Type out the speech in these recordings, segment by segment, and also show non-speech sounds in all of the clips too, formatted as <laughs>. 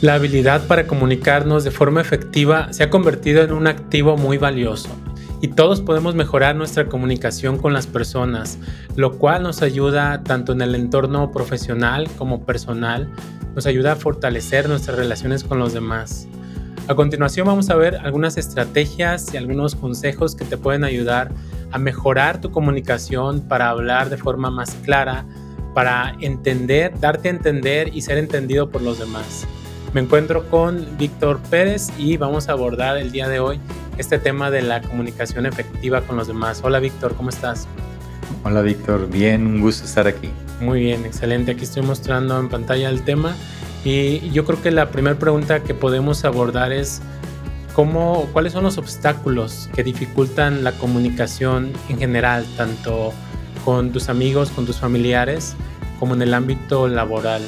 La habilidad para comunicarnos de forma efectiva se ha convertido en un activo muy valioso y todos podemos mejorar nuestra comunicación con las personas, lo cual nos ayuda tanto en el entorno profesional como personal, nos ayuda a fortalecer nuestras relaciones con los demás. A continuación vamos a ver algunas estrategias y algunos consejos que te pueden ayudar a mejorar tu comunicación para hablar de forma más clara, para entender, darte a entender y ser entendido por los demás. Me encuentro con Víctor Pérez y vamos a abordar el día de hoy este tema de la comunicación efectiva con los demás. Hola Víctor, ¿cómo estás? Hola Víctor, bien, un gusto estar aquí. Muy bien, excelente. Aquí estoy mostrando en pantalla el tema y yo creo que la primera pregunta que podemos abordar es cómo, cuáles son los obstáculos que dificultan la comunicación en general, tanto con tus amigos, con tus familiares, como en el ámbito laboral.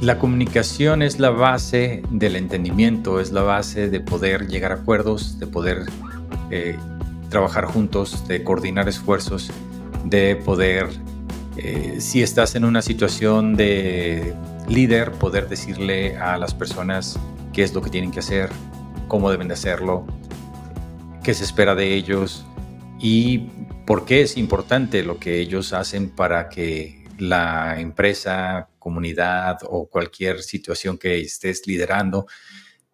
La comunicación es la base del entendimiento, es la base de poder llegar a acuerdos, de poder eh, trabajar juntos, de coordinar esfuerzos, de poder, eh, si estás en una situación de líder, poder decirle a las personas qué es lo que tienen que hacer, cómo deben de hacerlo, qué se espera de ellos y por qué es importante lo que ellos hacen para que la empresa, comunidad o cualquier situación que estés liderando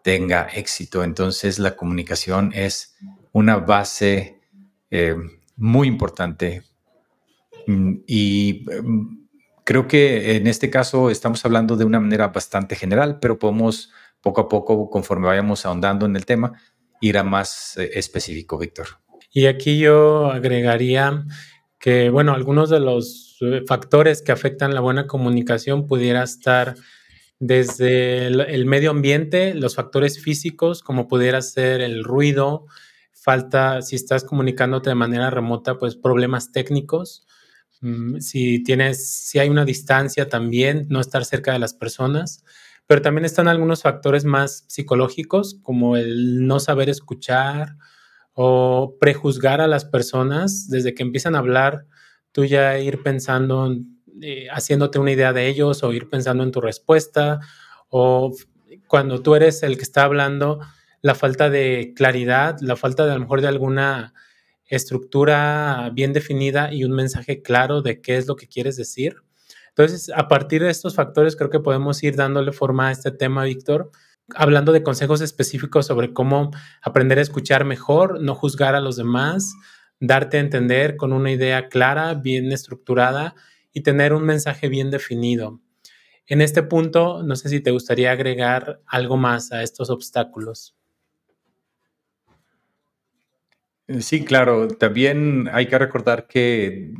tenga éxito. Entonces la comunicación es una base eh, muy importante mm, y mm, creo que en este caso estamos hablando de una manera bastante general, pero podemos poco a poco, conforme vayamos ahondando en el tema, ir a más eh, específico, Víctor. Y aquí yo agregaría que, bueno, algunos de los eh, factores que afectan la buena comunicación pudiera estar desde el, medio ambiente, los factores físicos, como pudiera ser el ruido, falta, si estás comunicándote de manera remota, pues problemas técnicos. Mm, si tienes, si hay una distancia también, no estar cerca de las personas. Pero también están algunos factores más psicológicos, como el no saber escuchar, o prejuzgar a las personas desde que empiezan a hablar, tú ya ir pensando, eh, haciéndote una idea de ellos o ir pensando en tu respuesta o cuando tú eres el que está hablando, la falta de claridad, la falta de a lo mejor de alguna estructura bien definida y un mensaje claro de qué es lo que quieres decir. Entonces, a partir de estos factores, creo que podemos ir dándole forma a este tema, Víctor, hablando de consejos específicos sobre cómo aprender a escuchar mejor, no juzgar a los demás, darte a entender con una idea clara, bien estructurada y tener un mensaje bien definido. En este punto, no sé si te gustaría agregar algo más a estos obstáculos. Sí, claro. También hay que recordar que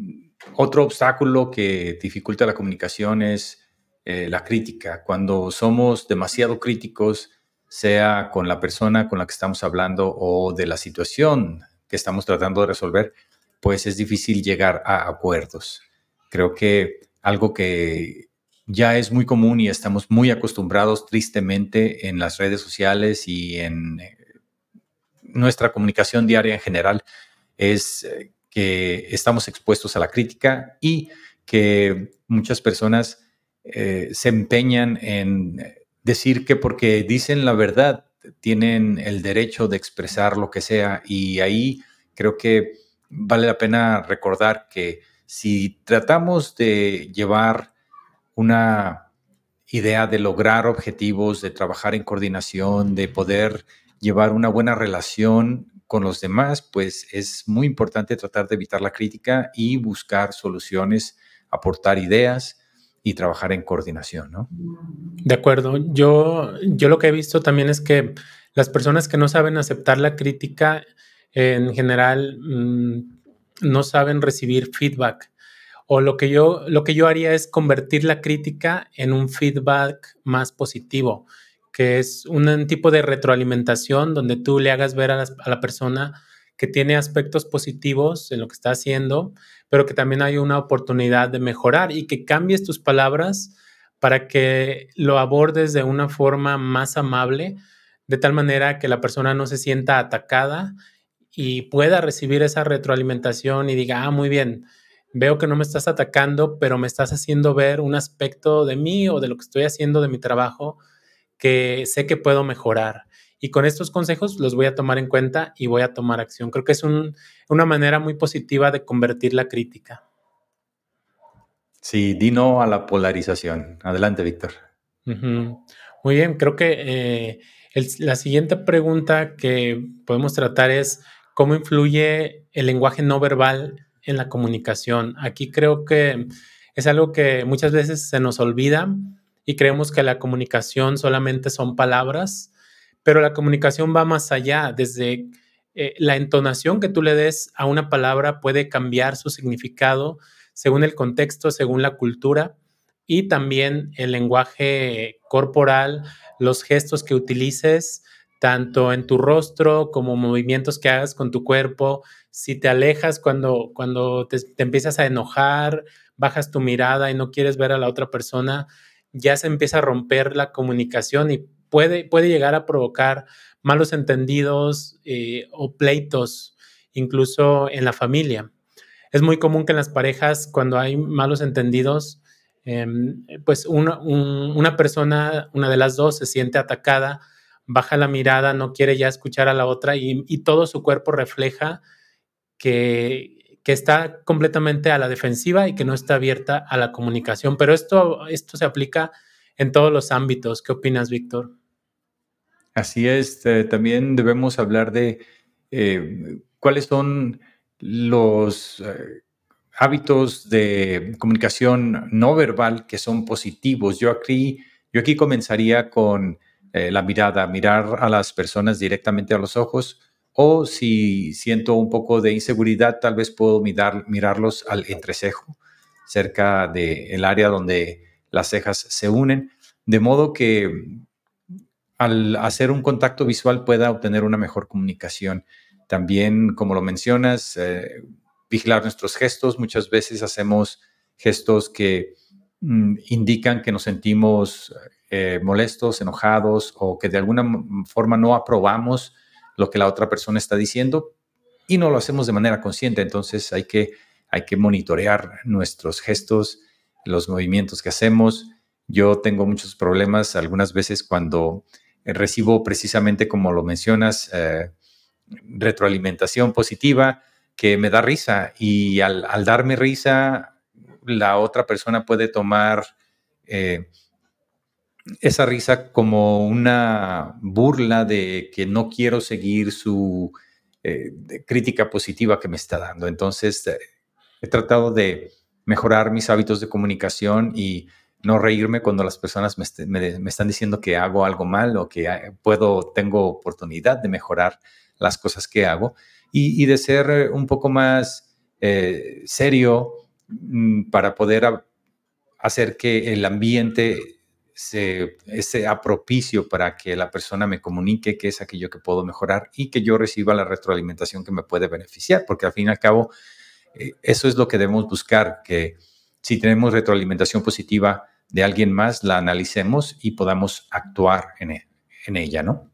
otro obstáculo que dificulta la comunicación es eh, la crítica. Cuando somos demasiado críticos, sea con la persona con la que estamos hablando o de la situación que estamos tratando de resolver, pues es difícil llegar a acuerdos. Creo que algo que ya es muy común y estamos muy acostumbrados tristemente en las redes sociales y en eh, nuestra comunicación diaria en general es eh, que estamos expuestos a la crítica y que muchas personas eh, se empeñan en decir que porque dicen la verdad tienen el derecho de expresar lo que sea. Y ahí creo que vale la pena recordar que si tratamos de llevar una idea de lograr objetivos, de trabajar en coordinación, de poder llevar una buena relación con los demás, pues es muy importante tratar de evitar la crítica y buscar soluciones, aportar ideas y trabajar en coordinación, ¿no? De acuerdo. Yo, yo lo que he visto también es que las personas que no saben aceptar la crítica, en general, mm, no saben recibir feedback. O lo que, yo, lo que yo haría es convertir la crítica en un feedback más positivo, que es un tipo de retroalimentación donde tú le hagas ver a la persona que tiene aspectos positivos en lo que está haciendo, pero que también hay una oportunidad de mejorar y que cambies tus palabras para que lo abordes de una forma más amable, de tal manera que la persona no se sienta atacada y pueda recibir esa retroalimentación y diga, ah, muy bien, veo que no me estás atacando, pero me estás haciendo ver un aspecto de mí o de lo que estoy haciendo de mi trabajo que sé que puedo mejorar. Y con estos consejos los voy a tomar en cuenta y voy a tomar acción. Creo que es una manera muy positiva de convertir la crítica. Sí, di no a la polarización. Adelante, Víctor. Muy bien, creo que eh, la siguiente pregunta que podemos tratar es cómo influye el lenguaje no verbal en la comunicación. Aquí creo que es algo que muchas veces se nos olvida y creemos que la comunicación solamente son palabras, pero la comunicación va más allá. Desde eh, la entonación que tú le des a una palabra puede cambiar su significado según el contexto, según la cultura y también el lenguaje corporal, los gestos que utilices, tanto en tu rostro como movimientos que hagas con tu cuerpo. Si te alejas cuando, cuando te, te empiezas a enojar, bajas tu mirada y no quieres ver a la otra persona, ya se empieza a romper la comunicación y puede, llegar a provocar malos entendidos eh, o pleitos, incluso en la familia. Es muy común que en las parejas, cuando hay malos entendidos, em, pues una, persona, una de las dos, se siente atacada, baja la mirada, no quiere ya escuchar a la otra y, todo su cuerpo refleja que, que está completamente a la defensiva y que no está abierta a la comunicación. Pero esto, esto se aplica en todos los ámbitos. ¿Qué opinas, Víctor? Así es, eh, también debemos hablar de eh, cuáles son los eh, hábitos de comunicación no verbal que son positivos. Yo aquí, yo aquí comenzaría con la mirada, mirar a las personas directamente a los ojos, o si siento un poco de inseguridad, tal vez puedo mirar, mirarlos al entrecejo, cerca del área donde las cejas se unen, de modo que al hacer un contacto visual pueda obtener una mejor comunicación. También, como lo mencionas, eh, vigilar nuestros gestos. Muchas veces hacemos gestos que mm, indican que nos sentimos eh, molestos, enojados o que de alguna forma no aprobamos lo que la otra persona está diciendo y no lo hacemos de manera consciente. Entonces hay que, hay que monitorear nuestros gestos, los movimientos que hacemos. Yo tengo muchos problemas algunas veces cuando recibo precisamente como lo mencionas, eh, retroalimentación positiva que me da risa y al, darme risa, la otra persona puede tomar eh, esa risa como una burla de que no quiero seguir su eh, crítica positiva que me está dando. Entonces, eh, he tratado de mejorar mis hábitos de comunicación y no reírme cuando las personas me, están diciendo que hago algo mal o que ah, puedo, tengo oportunidad de mejorar las cosas que hago y, de ser un poco más eh, serio mm, para poder hacer que el ambiente se, sea propicio para que la persona me comunique qué es aquello que puedo mejorar y que yo reciba la retroalimentación que me puede beneficiar, porque al fin y al cabo eh, eso es lo que debemos buscar, que si tenemos retroalimentación positiva de alguien más, la analicemos y podamos actuar en, e, ella, ¿no?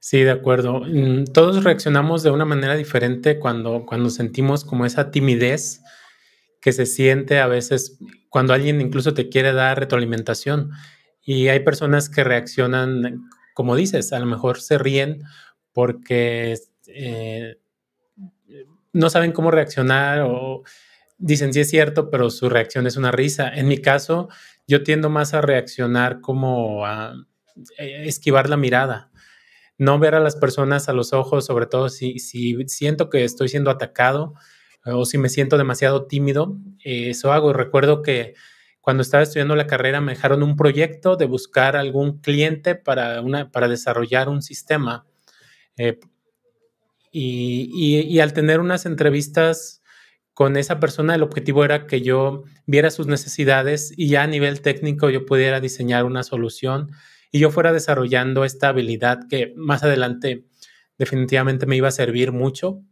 Sí, de acuerdo. Mm, todos reaccionamos de una manera diferente cuando, cuando sentimos como esa timidez que se siente a veces cuando alguien incluso te quiere dar retroalimentación. Y hay personas que reaccionan, como dices, a lo mejor se ríen porque eh, no saben cómo reaccionar o dicen sí es cierto, pero su reacción es una risa. En mi caso, yo tiendo más a reaccionar como a eh, esquivar la mirada, no ver a las personas a los ojos, sobre todo si, si siento que estoy siendo atacado o si me siento demasiado tímido, eh, eso hago. Recuerdo que cuando estaba estudiando la carrera me dejaron un proyecto de buscar algún cliente para, una, para desarrollar un sistema. Eh, y, y, al tener unas entrevistas con esa persona, el objetivo era que yo viera sus necesidades y ya a nivel técnico yo pudiera diseñar una solución y yo fuera desarrollando esta habilidad que más adelante definitivamente me iba a servir mucho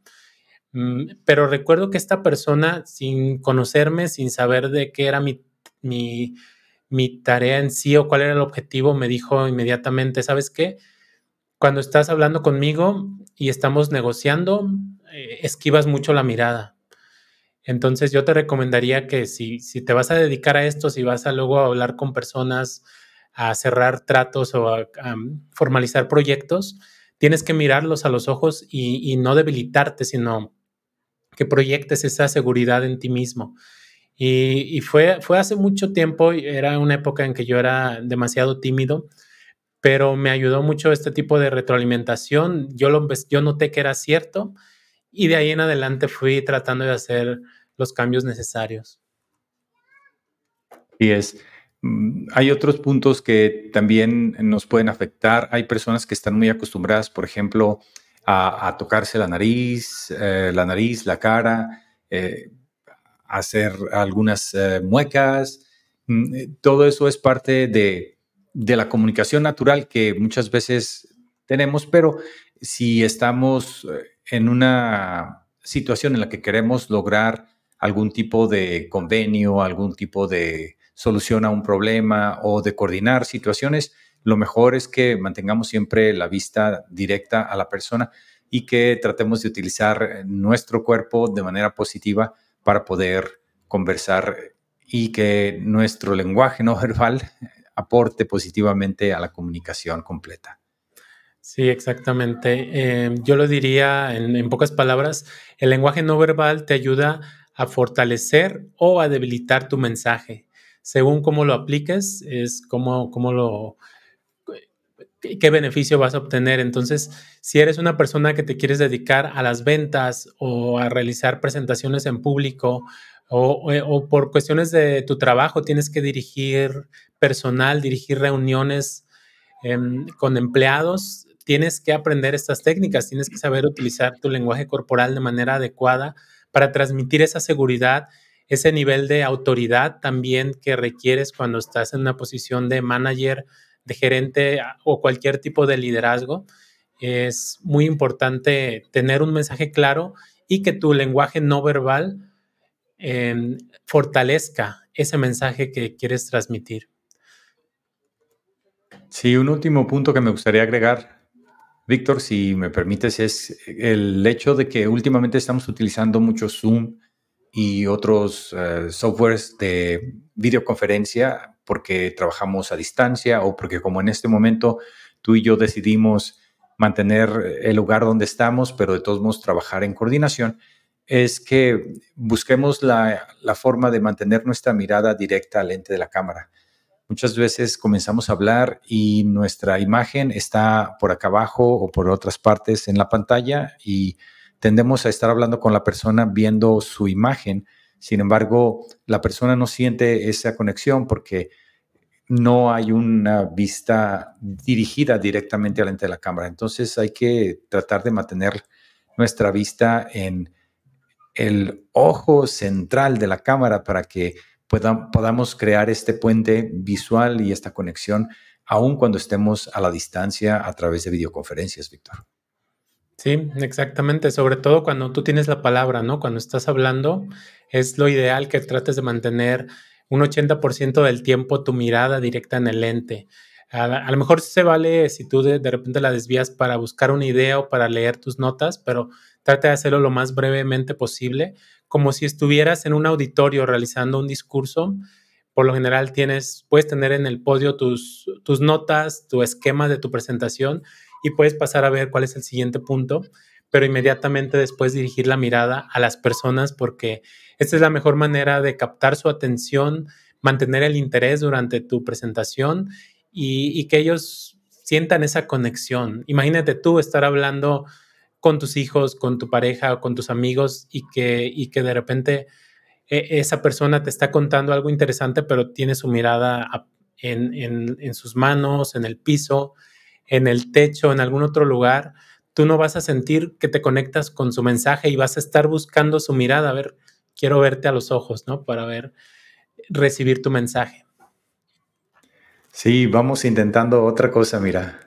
Mm, pero recuerdo que esta persona, sin conocerme, sin saber de qué era mi, mi, tarea en sí o cuál era el objetivo, me dijo inmediatamente, ¿sabes qué? Cuando estás hablando conmigo y estamos negociando, eh, esquivas mucho la mirada. Entonces yo te recomendaría que si, si te vas a dedicar a esto, si vas a luego hablar con personas a cerrar tratos o a, formalizar proyectos, tienes que mirarlos a los ojos y, no debilitarte, sino que proyectes esa seguridad en ti mismo. Y, fue, fue hace mucho tiempo, era una época en que yo era demasiado tímido, pero me ayudó mucho este tipo de retroalimentación. Yo, lo, yo noté que era cierto y de ahí en adelante fui tratando de hacer los cambios necesarios. Y es, mm, hay otros puntos que también nos pueden afectar. Hay personas que están muy acostumbradas, por ejemplo, a, tocarse la nariz, eh, la nariz, la cara, eh, hacer algunas eh, muecas. Mm, todo eso es parte de, de la comunicación natural que muchas veces tenemos, pero si estamos en una situación en la que queremos lograr algún tipo de convenio, algún tipo de solución a un problema o de coordinar situaciones, lo mejor es que mantengamos siempre la vista directa a la persona y que tratemos de utilizar nuestro cuerpo de manera positiva para poder conversar y que nuestro lenguaje no <laughs> verbal aporte positivamente a la comunicación completa. Sí, exactamente. Eh, yo lo diría en, pocas palabras, el lenguaje no verbal te ayuda a fortalecer o a debilitar tu mensaje. Según cómo lo apliques, es cómo, cómo lo, qué beneficio vas a obtener. Entonces, si eres una persona que te quieres dedicar a las ventas o a realizar presentaciones en público o, o por cuestiones de tu trabajo tienes que dirigir personal, dirigir reuniones em, con empleados, tienes que aprender estas técnicas, tienes que saber utilizar tu lenguaje corporal de manera adecuada para transmitir esa seguridad, ese nivel de autoridad también que requieres cuando estás en una posición de manager, de gerente o cualquier tipo de liderazgo. Es muy importante tener un mensaje claro y que tu lenguaje no verbal em, fortalezca ese mensaje que quieres transmitir. Sí, un último punto que me gustaría agregar Víctor, si me permites, es el hecho de que últimamente estamos utilizando mucho Zoom y otros eh, softwares de videoconferencia porque trabajamos a distancia o porque como en este momento tú y yo decidimos mantener el lugar donde estamos, pero de todos modos trabajar en coordinación, es que busquemos la, la forma de mantener nuestra mirada directa al lente de la cámara. Muchas veces comenzamos a hablar y nuestra imagen está por acá abajo o por otras partes en la pantalla y tendemos a estar hablando con la persona viendo su imagen. Sin embargo, la persona no siente esa conexión porque no hay una vista dirigida directamente al lente de la cámara. Entonces hay que tratar de mantener nuestra vista en el ojo central de la cámara para que podamos crear este puente visual y esta conexión, aun cuando estemos a la distancia a través de videoconferencias, Víctor. Sí, exactamente. Sobre todo cuando tú tienes la palabra, ¿no? Cuando estás hablando, es lo ideal que trates de mantener un 80% del tiempo tu mirada directa en el lente. A, lo mejor se vale si tú de, de, repente la desvías para buscar una idea o para leer tus notas, pero trata de hacerlo lo más brevemente posible como si estuvieras en un auditorio realizando un discurso. Por lo general tienes, puedes tener en el podio tus, notas, tu esquema de tu presentación y puedes pasar a ver cuál es el siguiente punto, pero inmediatamente después dirigir la mirada a las personas porque esta es la mejor manera de captar su atención, mantener el interés durante tu presentación y que ellos sientan esa conexión. Imagínate tú estar hablando con tus hijos, con tu pareja con tus amigos y que, y que de repente eh, esa persona te está contando algo interesante, pero tiene su mirada en, en, sus manos, en el piso, en el techo, en algún otro lugar, tú no vas a sentir que te conectas con su mensaje y vas a estar buscando su mirada, a ver, quiero verte a los ojos, ¿no? Para ver, recibir tu mensaje. Sí, vamos intentando otra cosa, mira.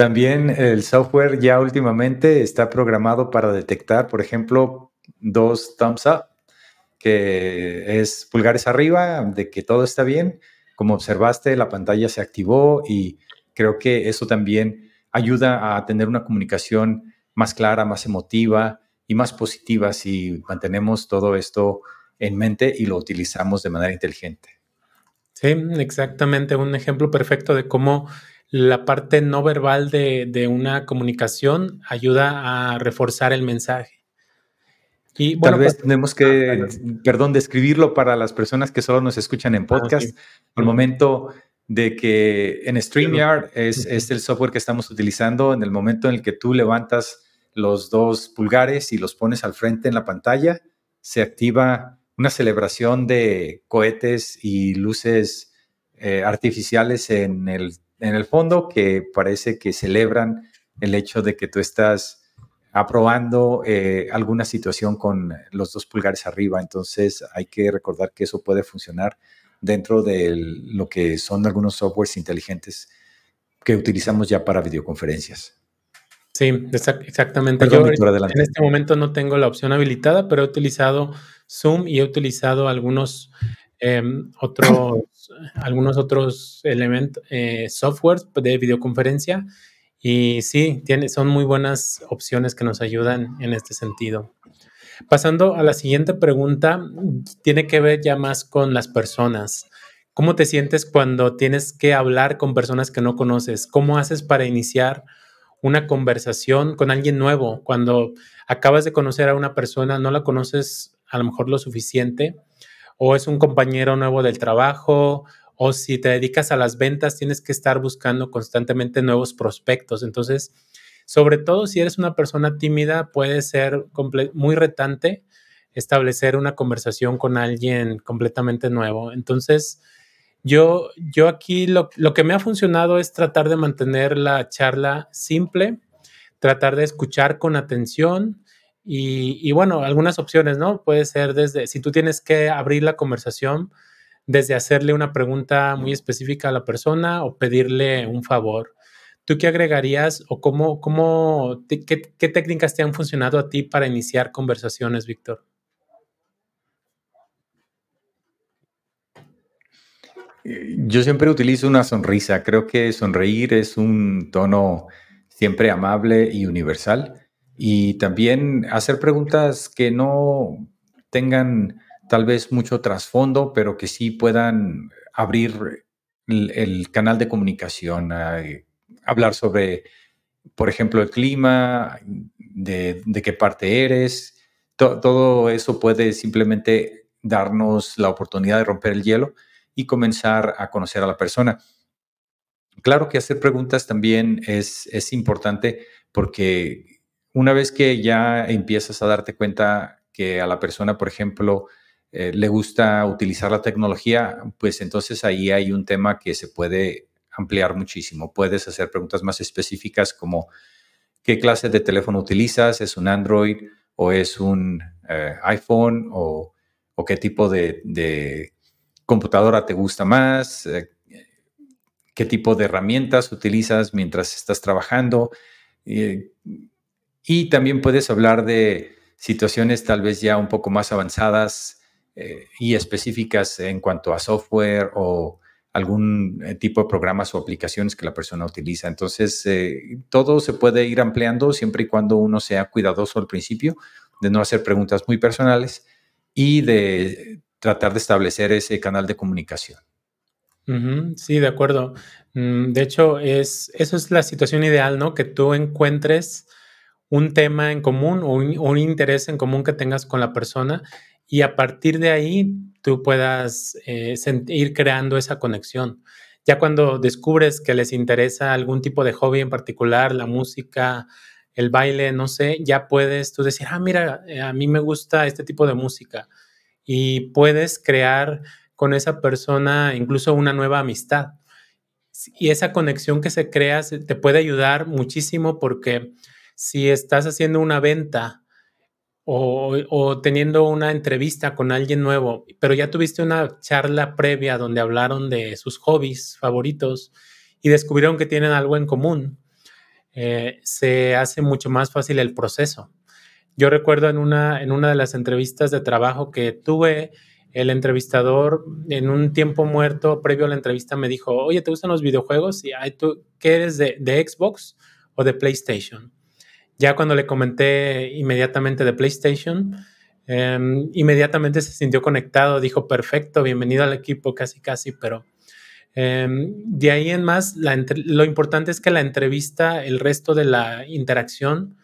También el software ya últimamente está programado para detectar, por ejemplo, dos thumbs up, que es pulgares arriba, de que todo está bien. Como observaste, la pantalla se activó y creo que eso también ayuda a tener una comunicación más clara, más emotiva y más positiva si mantenemos todo esto en mente y lo utilizamos de manera inteligente. Sí, exactamente, un ejemplo perfecto de cómo la parte no verbal de, una comunicación ayuda a reforzar el mensaje. Y, bueno, Tal vez pues, tenemos que, ah, perdón, describirlo para las personas que solo nos escuchan en ah, podcast. Al momento de que en StreamYard es, es, el software que estamos utilizando, en el momento en el que tú levantas los dos pulgares y los pones al frente en la pantalla, se activa una celebración de cohetes y luces eh, artificiales en el en el fondo que parece que celebran el hecho de que tú estás aprobando eh, alguna situación con los dos pulgares arriba. Entonces hay que recordar que eso puede funcionar dentro de lo que son algunos softwares inteligentes que utilizamos ya para videoconferencias. Sí, exactamente. Yo en este momento no tengo la opción habilitada, pero he utilizado Zoom y he utilizado algunos em, otros <coughs> algunos otros elementos, eh, softwares de videoconferencia. Y sí, tiene, son muy buenas opciones que nos ayudan en este sentido. Pasando a la siguiente pregunta, tiene que ver ya más con las personas. ¿Cómo te sientes cuando tienes que hablar con personas que no conoces? ¿Cómo haces para iniciar una conversación con alguien nuevo? Cuando acabas de conocer a una persona, no la conoces a lo mejor lo suficiente o es un compañero nuevo del trabajo, o si te dedicas a las ventas, tienes que estar buscando constantemente nuevos prospectos. Entonces, sobre todo si eres una persona tímida, puede ser muy retante establecer una conversación con alguien completamente nuevo. Entonces, yo, yo aquí lo, lo que me ha funcionado es tratar de mantener la charla simple, tratar de escuchar con atención, y, bueno, algunas opciones, ¿no? Puede ser desde, si tú tienes que abrir la conversación, desde hacerle una pregunta muy específica a la persona o pedirle un favor. ¿Tú qué agregarías o cómo, cómo qué, qué técnicas te han funcionado a ti para iniciar conversaciones, Víctor? Yo siempre utilizo una sonrisa. Creo que sonreír es un tono siempre amable y universal y también hacer preguntas que no tengan tal vez mucho trasfondo, pero que sí puedan abrir el, canal de comunicación, hablar sobre, por ejemplo, el clima, de, qué parte eres. todo eso puede simplemente darnos la oportunidad de romper el hielo y comenzar a conocer a la persona. Claro que hacer preguntas también es, es importante porque una vez que ya empiezas a darte cuenta que a la persona, por ejemplo, eh, le gusta utilizar la tecnología, pues entonces ahí hay un tema que se puede ampliar muchísimo. Puedes hacer preguntas más específicas como qué clase de teléfono utilizas, es un Android o es un eh, iPhone o, qué tipo de, computadora te gusta más, eh, qué tipo de herramientas utilizas mientras estás trabajando. Y también puedes hablar de situaciones tal vez ya un poco más avanzadas eh, y específicas en cuanto a software o algún eh, tipo de programas o aplicaciones que la persona utiliza. Entonces, eh, todo se puede ir ampliando siempre y cuando uno sea cuidadoso al principio de no hacer preguntas muy personales y de tratar de establecer ese canal de comunicación. Sí, de acuerdo. Mm, de hecho, es, eso es la situación ideal, ¿no? Que tú encuentres un tema en común o un, interés en común que tengas con la persona y a partir de ahí tú puedas eh, ir creando esa conexión. Ya cuando descubres que les interesa algún tipo de hobby en particular, la música, el baile, no sé, ya puedes tú decir, ah, mira, eh, a mí me gusta este tipo de música y puedes crear con esa persona incluso una nueva amistad. Y esa conexión que se crea te puede ayudar muchísimo porque si estás haciendo una venta o, teniendo una entrevista con alguien nuevo, pero ya tuviste una charla previa donde hablaron de sus hobbies favoritos y descubrieron que tienen algo en común, eh, se hace mucho más fácil el proceso. Yo recuerdo en una, en una de las entrevistas de trabajo que tuve, el entrevistador en un tiempo muerto previo a la entrevista me dijo, oye, ¿te gustan los videojuegos? Y, ¿tú qué eres de, de Xbox o de PlayStation? Ya cuando le comenté inmediatamente de PlayStation, em, inmediatamente se sintió conectado, dijo, perfecto, bienvenido al equipo, casi, casi, pero Em, de ahí en más, lo importante es que la entrevista, el resto de la interacción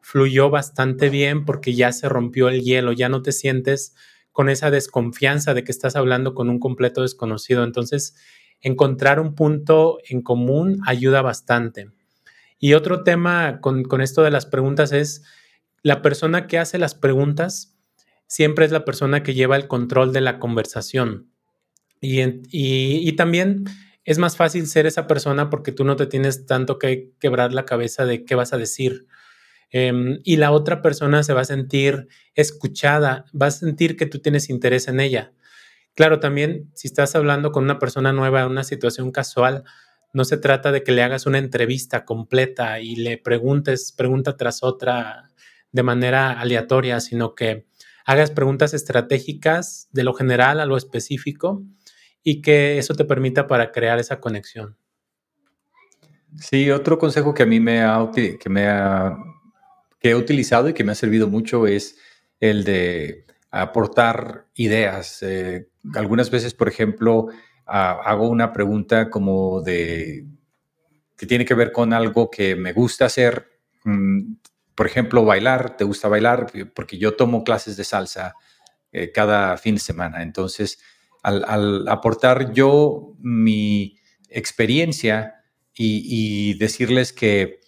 fluyó bastante bien porque ya se rompió el hielo, ya no te sientes con esa desconfianza de que estás hablando con un completo desconocido. Entonces, encontrar un punto en común ayuda bastante. Y otro tema con, esto de las preguntas es la persona que hace las preguntas siempre es la persona que lleva el control de la conversación. Y, y, también es más fácil ser esa persona porque tú no te tienes tanto que quebrar la cabeza de qué vas a decir. Em, y la otra persona se va a sentir escuchada, va a sentir que tú tienes interés en ella. Claro, también si estás hablando con una persona nueva en una situación casual, no se trata de que le hagas una entrevista completa y le preguntes pregunta tras otra de manera aleatoria, sino que hagas preguntas estratégicas de lo general a lo específico y que eso te permita para crear esa conexión. Sí, otro consejo que a mí me ha, que me ha, que he utilizado y que me ha servido mucho es el de aportar ideas. Eh, algunas veces, por ejemplo, hago una pregunta como de que tiene que ver con algo que me gusta hacer. Mm, por ejemplo, bailar, ¿te gusta bailar? Porque yo tomo clases de salsa eh, cada fin de semana. Entonces, al, aportar yo mi experiencia y, decirles que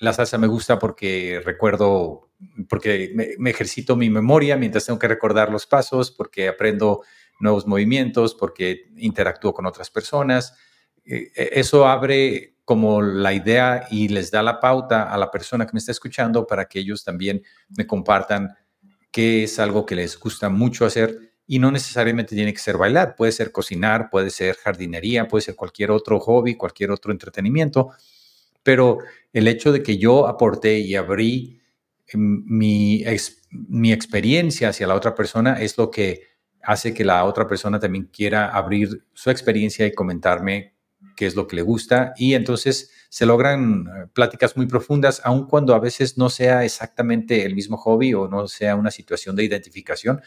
la salsa me gusta porque recuerdo, porque me, ejercito mi memoria mientras tengo que recordar los pasos, porque aprendo nuevos movimientos, porque interactúo con otras personas. Eh, e, eso abre como la idea y les da la pauta a la persona que me está escuchando para que ellos también me compartan qué es algo que les gusta mucho hacer y no necesariamente tiene que ser bailar, puede ser cocinar, puede ser jardinería, puede ser cualquier otro hobby, cualquier otro entretenimiento, pero el hecho de que yo aporté y abrí em, mi, mi experiencia hacia la otra persona es lo que hace que la otra persona también quiera abrir su experiencia y comentarme qué es lo que le gusta y entonces se logran eh, pláticas muy profundas, aun cuando a veces no sea exactamente el mismo hobby o no sea una situación de identificación,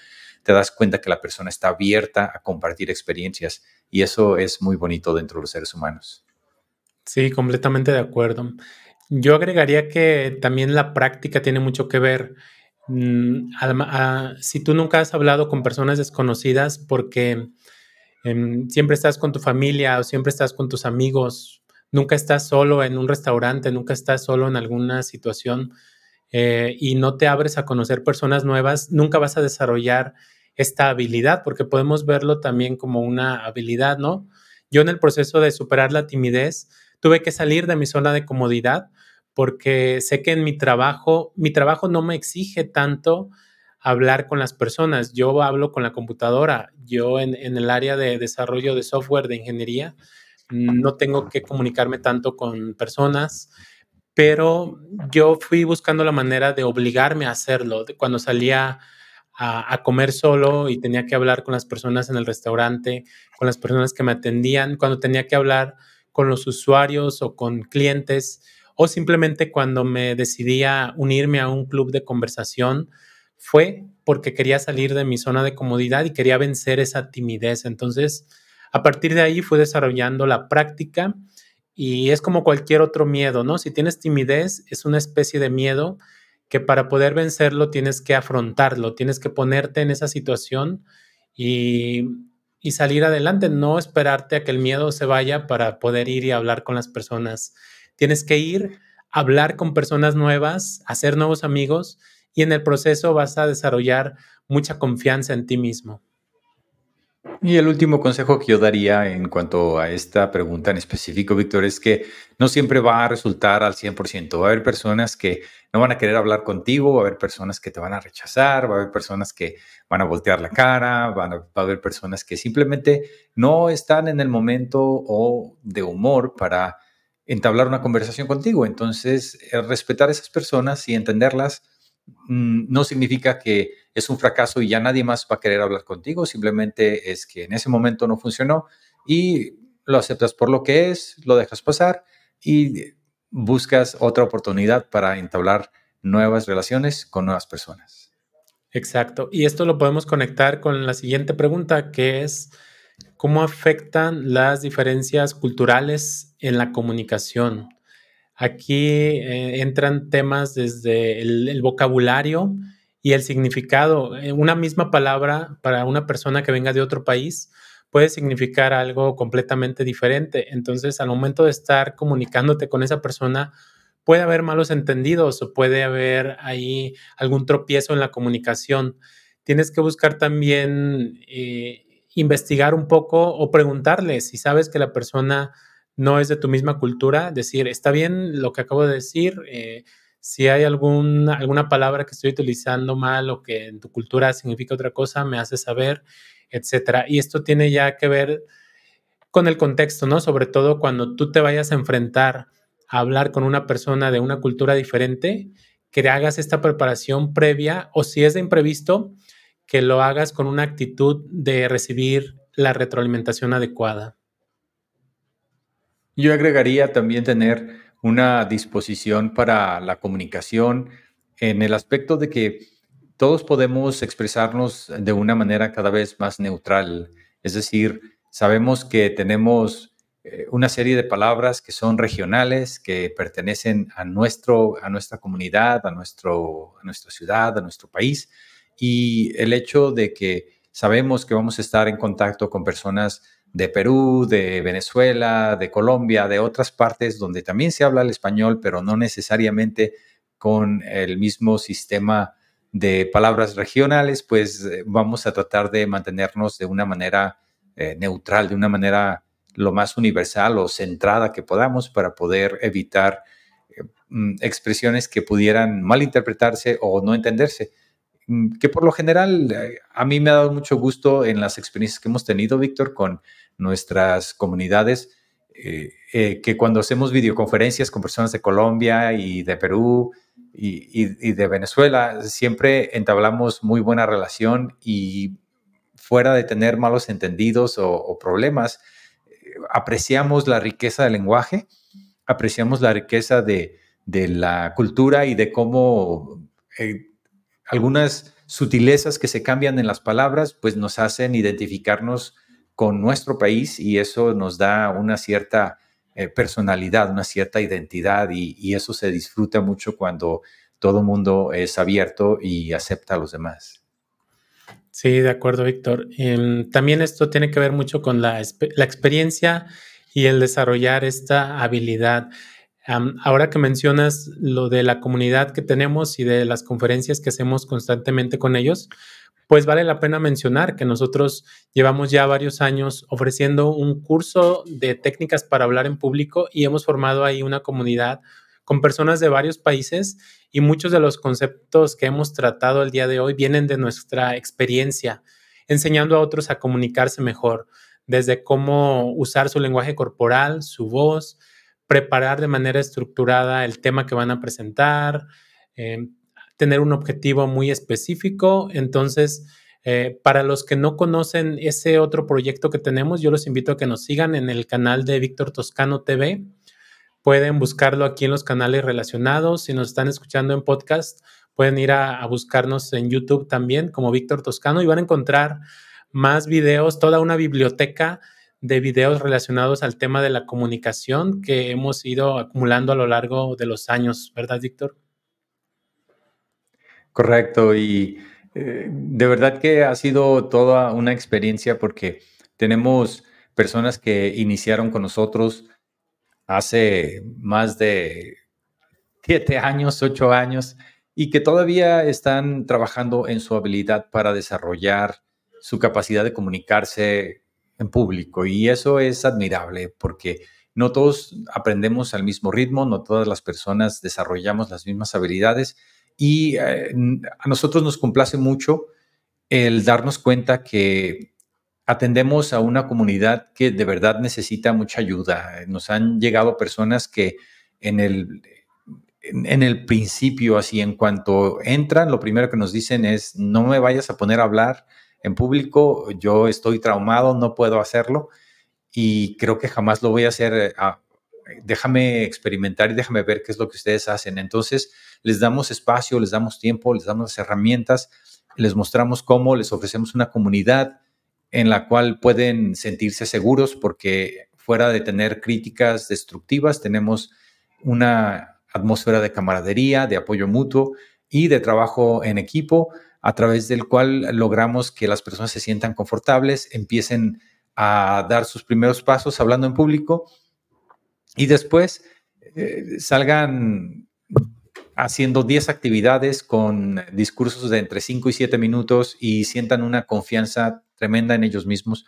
te das cuenta que la persona está abierta a compartir experiencias y eso es muy bonito dentro de los seres humanos. Sí, completamente de acuerdo. Yo agregaría que también la práctica tiene mucho que ver. Mm, si tú nunca has hablado con personas desconocidas porque em, siempre estás con tu familia o siempre estás con tus amigos, nunca estás solo en un restaurante, nunca estás solo en alguna situación eh, y no te abres a conocer personas nuevas, nunca vas a desarrollar esta habilidad, porque podemos verlo también como una habilidad, ¿no? Yo en el proceso de superar la timidez tuve que salir de mi zona de comodidad porque sé que en mi trabajo, mi trabajo no me exige tanto hablar con las personas. Yo hablo con la computadora. Yo en, el área de desarrollo de software, de ingeniería, no tengo que comunicarme tanto con personas, pero yo fui buscando la manera de obligarme a hacerlo. Cuando salía a, comer solo y tenía que hablar con las personas en el restaurante, con las personas que me atendían, cuando tenía que hablar con los usuarios o con clientes, o simplemente cuando me decidía unirme a un club de conversación, fue porque quería salir de mi zona de comodidad y quería vencer esa timidez. Entonces, a partir de ahí fui desarrollando la práctica y es como cualquier otro miedo, ¿no? Si tienes timidez, es una especie de miedo que para poder vencerlo tienes que afrontarlo, tienes que ponerte en esa situación y, salir adelante, no esperarte a que el miedo se vaya para poder ir y hablar con las personas. Tienes que ir, hablar con personas nuevas, hacer nuevos amigos y en el proceso vas a desarrollar mucha confianza en ti mismo. Y el último consejo que yo daría en cuanto a esta pregunta en específico, Víctor, es que no siempre va a resultar al 100%. Va a haber personas que no van a querer hablar contigo, va a haber personas que te van a rechazar, va a haber personas que van a voltear la cara, a, va a haber personas que simplemente no están en el momento o de humor para entablar una conversación contigo. Entonces, respetar a esas personas y entenderlas Mm, no significa que es un fracaso y ya nadie más va a querer hablar contigo, simplemente es que en ese momento no funcionó y lo aceptas por lo que es, lo dejas pasar y buscas otra oportunidad para entablar nuevas relaciones con nuevas personas. Exacto. Y esto lo podemos conectar con la siguiente pregunta, que es, cómo afectan las diferencias culturales en la comunicación. Aquí eh, entran temas desde el, vocabulario y el significado. Eh, una misma palabra para una persona que venga de otro país puede significar algo completamente diferente. Entonces, al momento de estar comunicándote con esa persona, puede haber malos entendidos o puede haber ahí algún tropiezo en la comunicación. Tienes que buscar también eh, investigar un poco o preguntarle si sabes que la persona no es de tu misma cultura, decir, está bien lo que acabo de decir, eh, si hay alguna, alguna palabra que estoy utilizando mal o que en tu cultura significa otra cosa, me hace saber, etcétera. Y esto tiene ya que ver con el contexto, ¿no? Sobre todo cuando tú te vayas a enfrentar a hablar con una persona de una cultura diferente, que hagas esta preparación previa o si es de imprevisto, que lo hagas con una actitud de recibir la retroalimentación adecuada. Yo agregaría también tener una disposición para la comunicación en el aspecto de que todos podemos expresarnos de una manera cada vez más neutral. Es decir, sabemos que tenemos eh, una serie de palabras que son regionales, que pertenecen a, nuestro, a nuestra comunidad, a, nuestro, a nuestra ciudad, a nuestro país, y el hecho de que sabemos que vamos a estar en contacto con personas de Perú, de Venezuela, de Colombia, de otras partes donde también se habla el español, pero no necesariamente con el mismo sistema de palabras regionales, pues eh, vamos a tratar de mantenernos de una manera eh, neutral, de una manera lo más universal o centrada que podamos para poder evitar eh, mm, expresiones que pudieran malinterpretarse o no entenderse. Mm, que por lo general eh, a mí me ha dado mucho gusto en las experiencias que hemos tenido, Víctor, con nuestras comunidades, eh, eh, que cuando hacemos videoconferencias con personas de Colombia y de Perú y, de Venezuela, siempre entablamos muy buena relación y fuera de tener malos entendidos o, problemas, apreciamos la riqueza del lenguaje, apreciamos la riqueza de, la cultura y de cómo algunas sutilezas que se cambian en las palabras, pues nos hacen identificarnos con nuestro país y eso nos da una cierta eh, personalidad, una cierta identidad y, eso se disfruta mucho cuando todo mundo es abierto y acepta a los demás. Sí, de acuerdo, Víctor. Em, también esto tiene que ver mucho con la, la experiencia y el desarrollar esta habilidad ahora que mencionas lo de la comunidad que tenemos y de las conferencias que hacemos constantemente con ellos, pues vale la pena mencionar que nosotros llevamos ya varios años ofreciendo un curso de técnicas para hablar en público y hemos formado ahí una comunidad con personas de varios países y muchos de los conceptos que hemos tratado el día de hoy vienen de nuestra experiencia, enseñando a otros a comunicarse mejor, desde cómo usar su lenguaje corporal, su voz, preparar de manera estructurada el tema que van a presentar, eh, tener un objetivo muy específico. Entonces, eh, para los que no conocen ese otro proyecto que tenemos, yo los invito a que nos sigan en el canal de Víctor Toscano TV. Pueden buscarlo aquí en los canales relacionados. Si nos están escuchando en podcast, pueden ir a, a buscarnos en YouTube también como Víctor Toscano y van a encontrar más videos, toda una biblioteca de videos relacionados al tema de la comunicación que hemos ido acumulando a lo largo de los años, ¿verdad, Víctor? Correcto, y eh, de verdad que ha sido toda una experiencia porque tenemos personas que iniciaron con nosotros hace más de siete años, ocho años, y que todavía están trabajando en su habilidad para desarrollar su capacidad de comunicarse en público y eso es admirable porque no todos aprendemos al mismo ritmo, no todas las personas desarrollamos las mismas habilidades y eh, a nosotros nos complace mucho el darnos cuenta que atendemos a una comunidad que de verdad necesita mucha ayuda. Nos han llegado personas que en el, en el principio, así en cuanto entran, lo primero que nos dicen es, no me vayas a poner a hablar, en público, yo estoy traumado, no puedo hacerlo y creo que jamás lo voy a hacer. Eh, déjame experimentar y déjame ver qué es lo que ustedes hacen. Entonces, les damos espacio, les damos tiempo, les damos herramientas, les mostramos cómo, les ofrecemos una comunidad en la cual pueden sentirse seguros porque fuera de tener críticas destructivas, tenemos una atmósfera de camaradería, de apoyo mutuo y de trabajo en equipo, a través del cual logramos que las personas se sientan confortables, empiecen a dar sus primeros pasos hablando en público y después eh, salgan haciendo 10 actividades con discursos de entre 5 y 7 minutos y sientan una confianza tremenda en ellos mismos.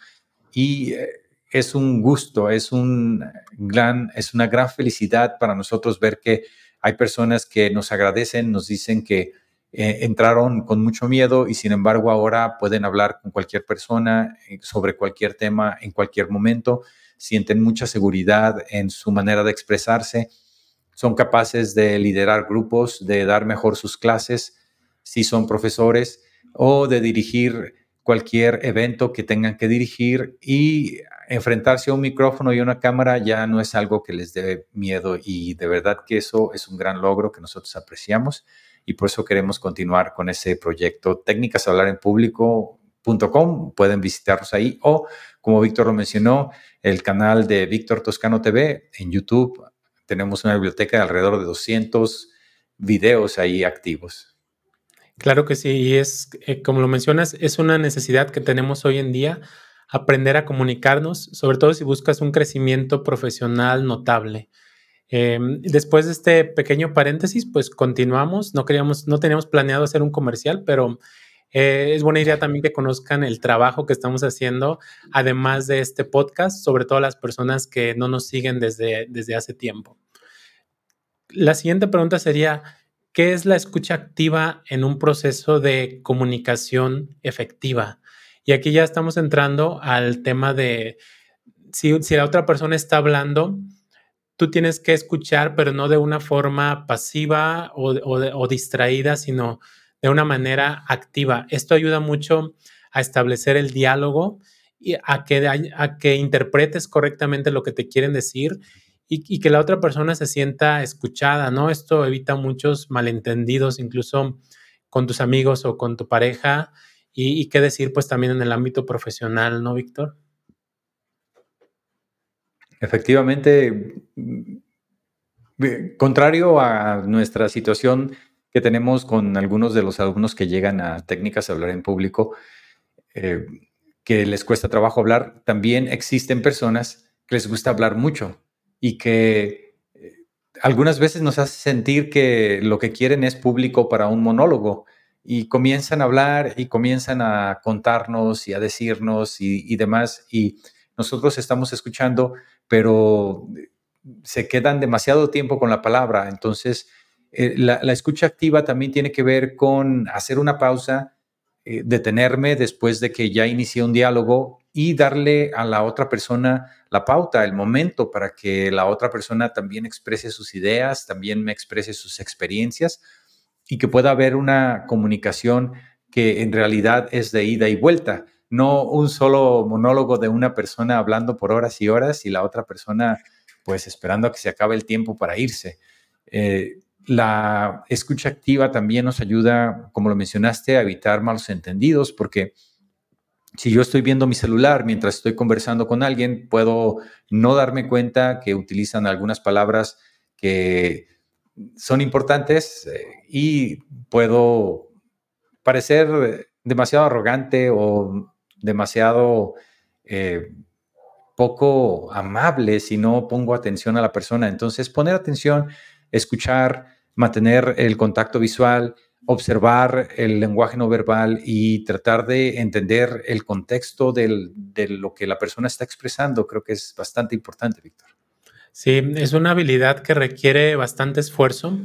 Y eh, es un gusto, es, un gran, es una gran felicidad para nosotros ver que hay personas que nos agradecen, nos dicen que eh, entraron con mucho miedo y sin embargo ahora pueden hablar con cualquier persona eh, sobre cualquier tema en cualquier momento, sienten mucha seguridad en su manera de expresarse, son capaces de liderar grupos, de dar mejor sus clases si son profesores o de dirigir cualquier evento que tengan que dirigir. Y enfrentarse a un micrófono y una cámara ya no es algo que les dé miedo y de verdad que eso es un gran logro que nosotros apreciamos y por eso queremos continuar con ese proyecto. Técnicas hablar en público.com, pueden visitarnos ahí o, como Víctor lo mencionó, el canal de Víctor Toscano TV en YouTube. Tenemos una biblioteca de alrededor de 200 videos ahí activos. Claro que sí, y es, eh, como lo mencionas, es una necesidad que tenemos hoy en día, aprender a comunicarnos, sobre todo si buscas un crecimiento profesional notable. Em, después de este pequeño paréntesis, pues continuamos. No queríamos, no teníamos planeado hacer un comercial, pero eh, es buena idea también que conozcan el trabajo que estamos haciendo, además de este podcast, sobre todo las personas que no nos siguen desde, desde hace tiempo. La siguiente pregunta sería, ¿qué es la escucha activa en un proceso de comunicación efectiva? Y aquí ya estamos entrando al tema de si, si la otra persona está hablando, tú tienes que escuchar, pero no de una forma pasiva o, distraída, sino de una manera activa. Esto ayuda mucho a establecer el diálogo y a que, interpretes correctamente lo que te quieren decir y, que la otra persona se sienta escuchada, ¿no? Esto evita muchos malentendidos, incluso con tus amigos o con tu pareja. Y, y qué decir, pues también en el ámbito profesional, ¿no, Víctor? Efectivamente, mm, contrario a nuestra situación que tenemos con algunos de los alumnos que llegan a técnicas de hablar en público, eh, que les cuesta trabajo hablar, también existen personas que les gusta hablar mucho y que eh, algunas veces nos hace sentir que lo que quieren es público para un monólogo y comienzan a hablar y comienzan a contarnos y a decirnos y, y demás y nosotros estamos escuchando pero se quedan demasiado tiempo con la palabra. Entonces, eh, la, escucha activa también tiene que ver con hacer una pausa, eh, detenerme después de que ya inicié un diálogo y darle a la otra persona la pauta, el momento para que la otra persona también exprese sus ideas, también me exprese sus experiencias y que pueda haber una comunicación que en realidad es de ida y vuelta no un solo monólogo de una persona hablando por horas y horas y la otra persona pues esperando a que se acabe el tiempo para irse. Eh, la escucha activa también nos ayuda, como lo mencionaste, a evitar malos entendidos, porque si yo estoy viendo mi celular mientras estoy conversando con alguien, puedo no darme cuenta que utilizan algunas palabras que son importantes eh, y puedo parecer demasiado arrogante o demasiado eh, poco amable si no pongo atención a la persona. Entonces, poner atención, escuchar, mantener el contacto visual, observar el lenguaje no verbal y tratar de entender el contexto de lo que la persona está expresando, creo que es bastante importante, Víctor. Sí, es una habilidad que requiere bastante esfuerzo.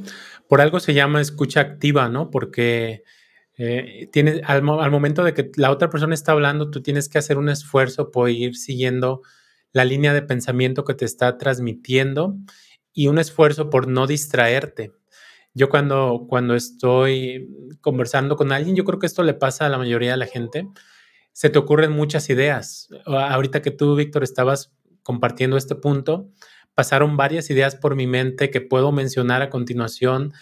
Por algo se llama escucha activa, ¿no? Porque eh, al, momento de que la otra persona está hablando, tú tienes que hacer un esfuerzo por ir siguiendo la línea de pensamiento que te está transmitiendo y un esfuerzo por no distraerte. Yo cuando, cuando estoy conversando con alguien, yo creo que esto le pasa a la mayoría de la gente, se te ocurren muchas ideas. Ahorita que tú, Víctor, estabas compartiendo este punto, pasaron varias ideas por mi mente que puedo mencionar a continuación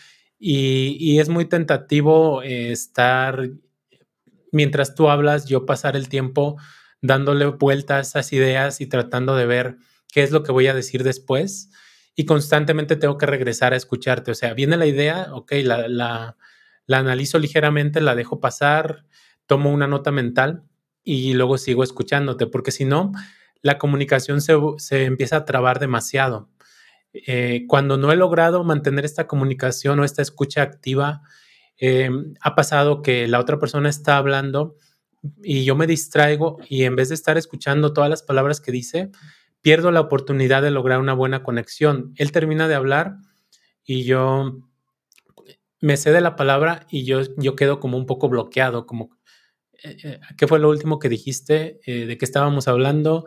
y, es muy tentativo eh, estar, mientras tú hablas, yo pasar el tiempo dándole vuelta a esas ideas y tratando de ver qué es lo que voy a decir después. Y constantemente tengo que regresar a escucharte. O sea, viene la idea, ok, la, la, la analizo ligeramente, la dejo pasar, tomo una nota mental y luego sigo escuchándote, porque si no, la comunicación se, se, empieza a trabar demasiado. Eh, cuando no he logrado mantener esta comunicación o esta escucha activa, eh, ha pasado que la otra persona está hablando y yo me distraigo y en vez de estar escuchando todas las palabras que dice, pierdo la oportunidad de lograr una buena conexión. Él termina de hablar y yo me cede la palabra y yo, yo quedo como un poco bloqueado, como, eh, eh, ¿qué fue lo último que dijiste? ¿De qué estábamos hablando?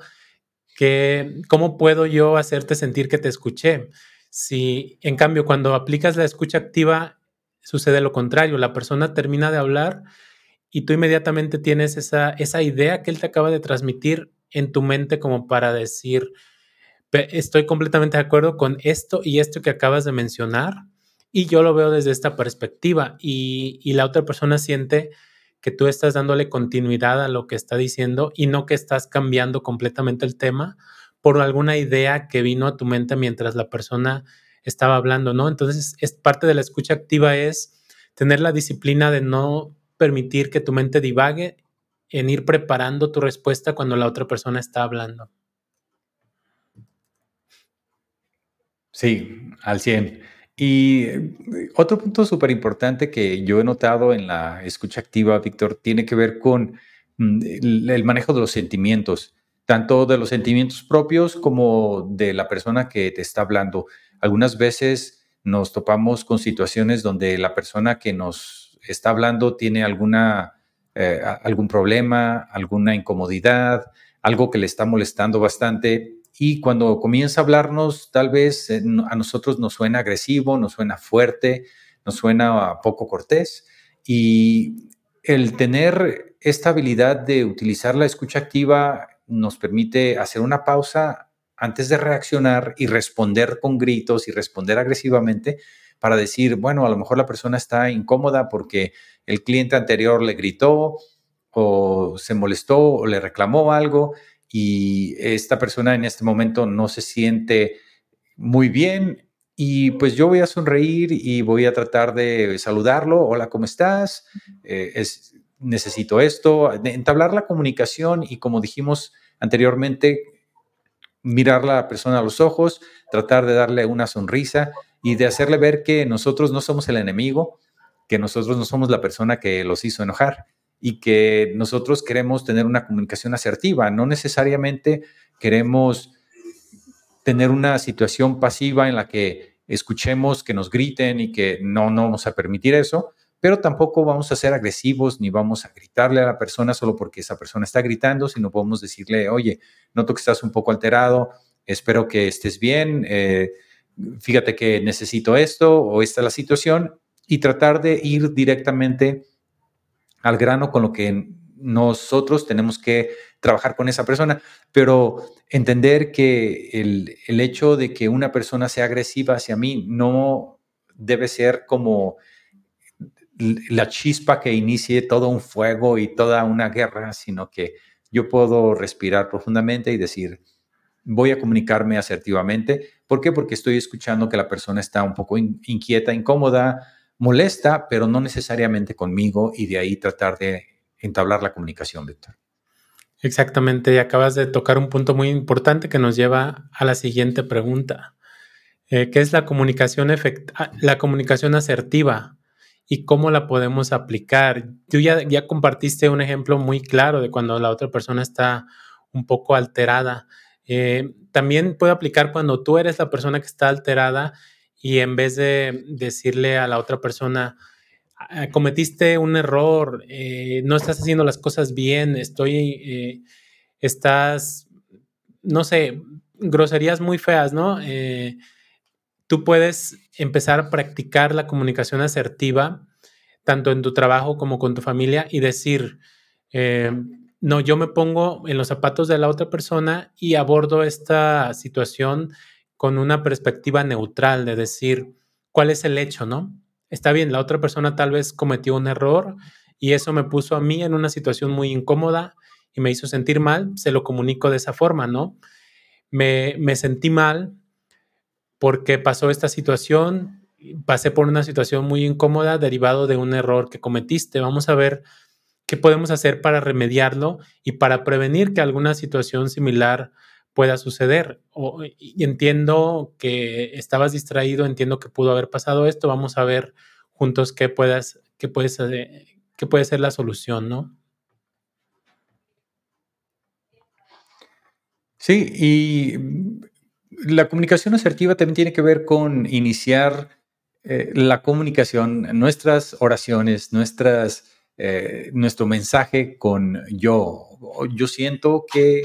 ¿Qué, ¿Cómo puedo yo hacerte sentir que te escuché? Si, en cambio, cuando aplicas la escucha activa, sucede lo contrario, la persona termina de hablar y tú inmediatamente tienes esa, esa idea que él te acaba de transmitir en tu mente como para decir, estoy completamente de acuerdo con esto y esto que acabas de mencionar y yo lo veo desde esta perspectiva y, y, la otra persona siente que tú estás dándole continuidad a lo que está diciendo y no que estás cambiando completamente el tema por alguna idea que vino a tu mente mientras la persona estaba hablando, ¿no? Entonces, es parte de la escucha activa es tener la disciplina de no permitir que tu mente divague en ir preparando tu respuesta cuando la otra persona está hablando. Sí, al 100. Y eh, otro punto súper importante que yo he notado en la escucha activa, Víctor, tiene que ver con mm, el, manejo de los sentimientos, tanto de los sentimientos propios como de la persona que te está hablando. Algunas veces nos topamos con situaciones donde la persona que nos está hablando tiene alguna, eh, algún problema, alguna incomodidad, algo que le está molestando bastante. Y cuando comienza a hablarnos, tal vez eh, a nosotros nos suena agresivo, nos suena fuerte, nos suena poco cortés. Y el tener esta habilidad de utilizar la escucha activa nos permite hacer una pausa antes de reaccionar y responder con gritos y responder agresivamente para decir, bueno, a lo mejor la persona está incómoda porque el cliente anterior le gritó o se molestó o le reclamó algo y esta persona en este momento no se siente muy bien y pues yo voy a sonreír y voy a tratar de saludarlo, hola, ¿cómo estás? Eh, es, necesito esto, entablar la comunicación y como dijimos anteriormente, mirar a la persona a los ojos, tratar de darle una sonrisa y de hacerle ver que nosotros no somos el enemigo, que nosotros no somos la persona que los hizo enojar y que nosotros queremos tener una comunicación asertiva, no necesariamente queremos tener una situación pasiva en la que escuchemos que nos griten y que no, no vamos a permitir eso, pero tampoco vamos a ser agresivos ni vamos a gritarle a la persona solo porque esa persona está gritando, sino podemos decirle, oye, noto que estás un poco alterado, espero que estés bien, eh, fíjate que necesito esto o esta es la situación y tratar de ir directamente al grano con lo que nosotros tenemos que trabajar con esa persona, pero entender que el, el, hecho de que una persona sea agresiva hacia mí no debe ser como la chispa que inicie todo un fuego y toda una guerra, sino que yo puedo respirar profundamente y decir, voy a comunicarme asertivamente. ¿Por qué? Porque estoy escuchando que la persona está un poco inquieta, incómoda, molesta, pero no necesariamente conmigo y de ahí tratar de entablar la comunicación, Víctor. Exactamente, acabas de tocar un punto muy importante que nos lleva a la siguiente pregunta, eh, ¿qué es la comunicación, ah, la comunicación asertiva y cómo la podemos aplicar? Tú ya, ya compartiste un ejemplo muy claro de cuando la otra persona está un poco alterada. Eh, también puede aplicar cuando tú eres la persona que está alterada y en vez de decirle a la otra persona, ah, cometiste un error, eh, no estás haciendo las cosas bien, estoy, eh, estás, no sé, groserías muy feas, ¿no? tú puedes empezar a practicar la comunicación asertiva, tanto en tu trabajo como con tu familia, y decir, no, yo me pongo en los zapatos de la otra persona y abordo esta situación con una perspectiva neutral de decir cuál es el hecho, ¿no? Está bien, la otra persona tal vez cometió un error y eso me puso a mí en una situación muy incómoda y me hizo sentir mal, se lo comunico de esa forma, ¿no? Me, me sentí mal porque pasó esta situación, pasé por una situación muy incómoda derivado de un error que cometiste. Vamos a ver qué podemos hacer para remediarlo y para prevenir que alguna situación similar pueda suceder. y entiendo que estabas distraído, entiendo que pudo haber pasado esto. Vamos a ver juntos qué puedas, qué puedes, qué puede ser la solución, ¿no? Sí, y la comunicación asertiva también tiene que ver con iniciar eh, la comunicación, nuestras oraciones, nuestras, eh, nuestro mensaje con yo. Yo siento que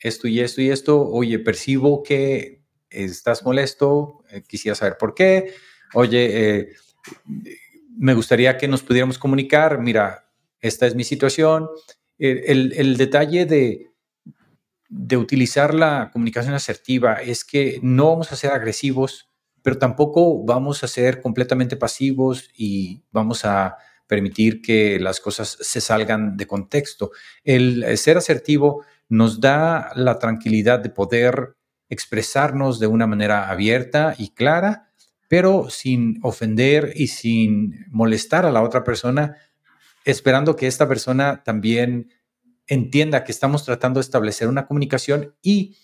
esto y esto y esto, oye, percibo que estás molesto, eh, quisiera saber por qué, oye, me gustaría que nos pudiéramos comunicar, mira, esta es mi situación. el detalle de de utilizar la comunicación asertiva es que no vamos a ser agresivos, pero tampoco vamos a ser completamente pasivos y vamos a permitir que las cosas se salgan de contexto. El ser asertivo nos da la tranquilidad de poder expresarnos de una manera abierta y clara, pero sin ofender y sin molestar a la otra persona, esperando que esta persona también entienda que estamos tratando de establecer una comunicación y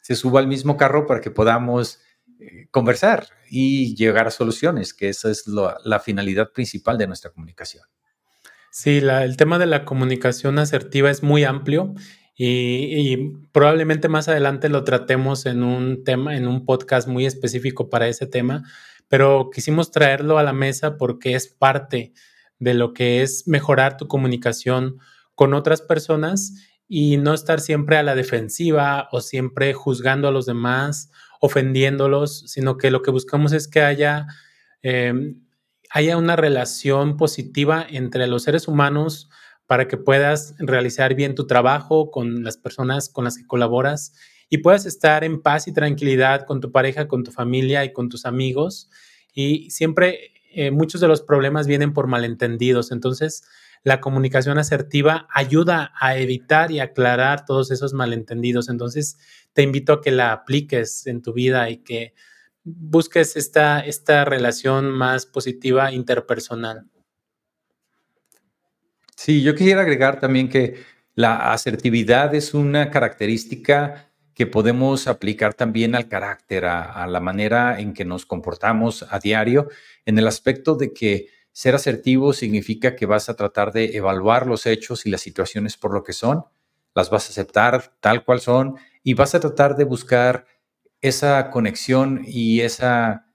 se suba al mismo carro para que podamos eh, conversar y llegar a soluciones, que esa es la finalidad principal de nuestra comunicación. Sí, el tema de la comunicación asertiva es muy amplio y, probablemente más adelante lo tratemos en un tema, en un podcast muy específico para ese tema, pero quisimos traerlo a la mesa porque es parte de lo que es mejorar tu comunicación con otras personas y no estar siempre a la defensiva o siempre juzgando a los demás, ofendiéndolos, sino que lo que buscamos es que haya, em, haya una relación positiva entre los seres humanos para que puedas realizar bien tu trabajo con las personas con las que colaboras y puedas estar en paz y tranquilidad con tu pareja, con tu familia y con tus amigos. Y siempre eh, muchos de los problemas vienen por malentendidos. Entonces, la comunicación asertiva ayuda a evitar y aclarar todos esos malentendidos. Entonces, te invito a que la apliques en tu vida y que busques esta, esta relación más positiva interpersonal. Sí, yo quisiera agregar también que la asertividad es una característica que podemos aplicar también al carácter, a, la manera en que nos comportamos a diario, en el aspecto de que ser asertivo significa que vas a tratar de evaluar los hechos y las situaciones por lo que son, las vas a aceptar tal cual son y vas a tratar de buscar esa conexión y esa,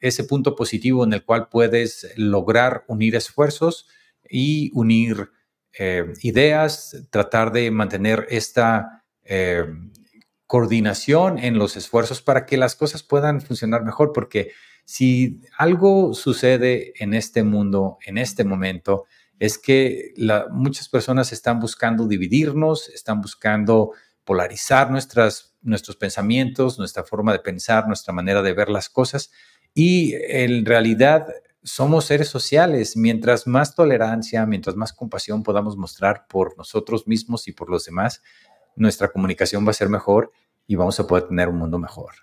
ese punto positivo en el cual puedes lograr unir esfuerzos y unir eh, ideas, tratar de mantener esta eh, coordinación en los esfuerzos para que las cosas puedan funcionar mejor, porque si algo sucede en este mundo, en este momento, es que muchas personas están buscando dividirnos, están buscando polarizar nuestras, nuestros pensamientos, nuestra forma de pensar, nuestra manera de ver las cosas. Y en realidad somos seres sociales. Mientras más tolerancia, mientras más compasión podamos mostrar por nosotros mismos y por los demás, nuestra comunicación va a ser mejor y vamos a poder tener un mundo mejor.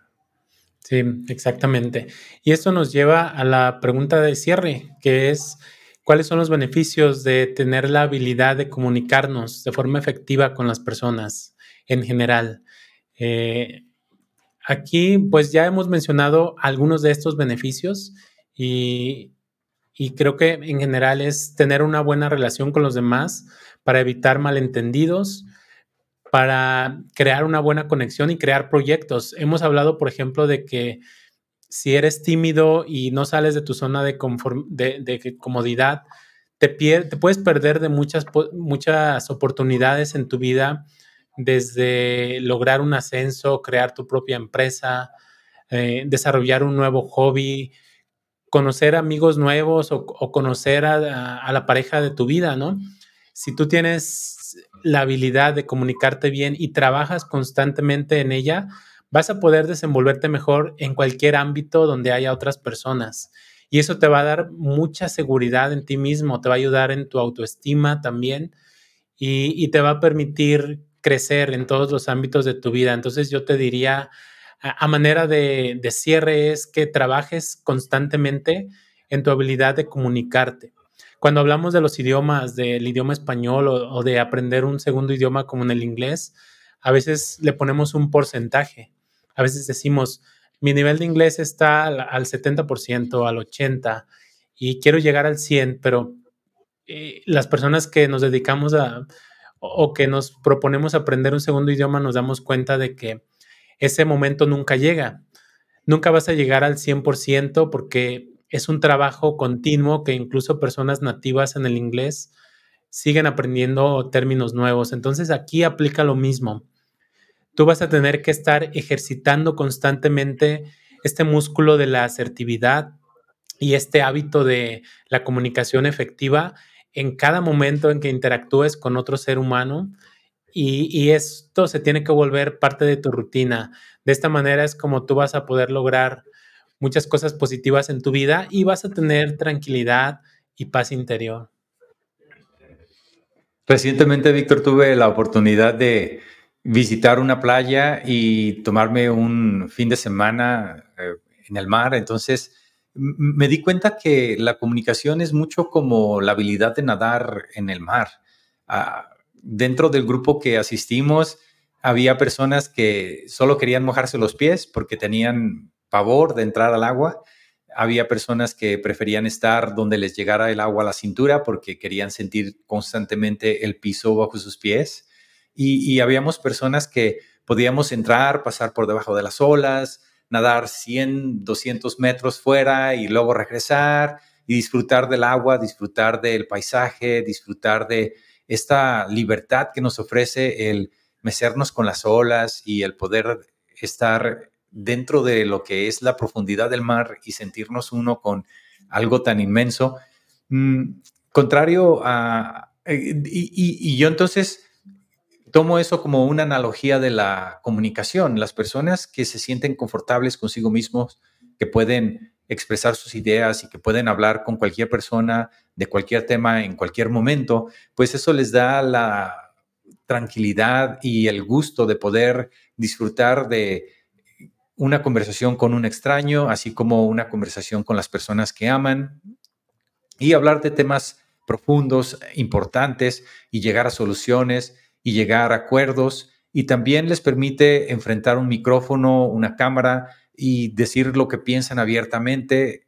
Sí, exactamente. Y esto nos lleva a la pregunta de cierre, que es, ¿cuáles son los beneficios de tener la habilidad de comunicarnos de forma efectiva con las personas en general? Eh, aquí, pues ya hemos mencionado algunos de estos beneficios y, creo que en general es tener una buena relación con los demás para evitar malentendidos, para crear una buena conexión y crear proyectos. Hemos hablado, por ejemplo, de que si eres tímido y no sales de tu zona de, comodidad, te, te, puedes perder de muchas, muchas oportunidades en tu vida, desde lograr un ascenso, crear tu propia empresa, eh, desarrollar un nuevo hobby, conocer amigos nuevos o, conocer a, a, la pareja de tu vida, ¿no? Si tú tienes la habilidad de comunicarte bien y trabajas constantemente en ella, vas a poder desenvolverte mejor en cualquier ámbito donde haya otras personas. Y eso te va a dar mucha seguridad en ti mismo, te va a ayudar en tu autoestima también. y, te va a permitir crecer en todos los ámbitos de tu vida. Entonces yo te diría, a, manera de, cierre, es que trabajes constantemente en tu habilidad de comunicarte. Cuando hablamos de los idiomas, del idioma español o, de aprender un segundo idioma como en el inglés, a veces le ponemos un porcentaje. A veces decimos, mi nivel de inglés está al, al 70%, al 80%, y quiero llegar al 100%, pero eh, las personas que nos dedicamos a o que nos proponemos aprender un segundo idioma nos damos cuenta de que ese momento nunca llega. Nunca vas a llegar al 100% porque es un trabajo continuo que incluso personas nativas en el inglés siguen aprendiendo términos nuevos. Entonces aquí aplica lo mismo. Tú vas a tener que estar ejercitando constantemente este músculo de la asertividad y este hábito de la comunicación efectiva en cada momento en que interactúes con otro ser humano y, esto se tiene que volver parte de tu rutina. De esta manera es como tú vas a poder lograr muchas cosas positivas en tu vida y vas a tener tranquilidad y paz interior. Recientemente, Víctor, tuve la oportunidad de visitar una playa y tomarme un fin de semana eh, en el mar. Entonces, me di cuenta que la comunicación es mucho como la habilidad de nadar en el mar. Ah, dentro del grupo que asistimos, había personas que solo querían mojarse los pies porque tenían pavor de entrar al agua. Había personas que preferían estar donde les llegara el agua a la cintura porque querían sentir constantemente el piso bajo sus pies. Y, y habíamos personas que podíamos entrar, pasar por debajo de las olas, nadar 100, 200 metros fuera y luego regresar y disfrutar del agua, disfrutar del paisaje, disfrutar de esta libertad que nos ofrece el mecernos con las olas y el poder estar dentro de lo que es la profundidad del mar y sentirnos uno con algo tan inmenso. Mm, contrario a... Eh, y yo entonces tomo eso como una analogía de la comunicación. Las personas que se sienten confortables consigo mismos, que pueden expresar sus ideas y que pueden hablar con cualquier persona de cualquier tema en cualquier momento, pues eso les da la tranquilidad y el gusto de poder disfrutar de una conversación con un extraño, así como una conversación con las personas que aman y hablar de temas profundos, importantes y llegar a soluciones y llegar a acuerdos y también les permite enfrentar un micrófono, una cámara y decir lo que piensan abiertamente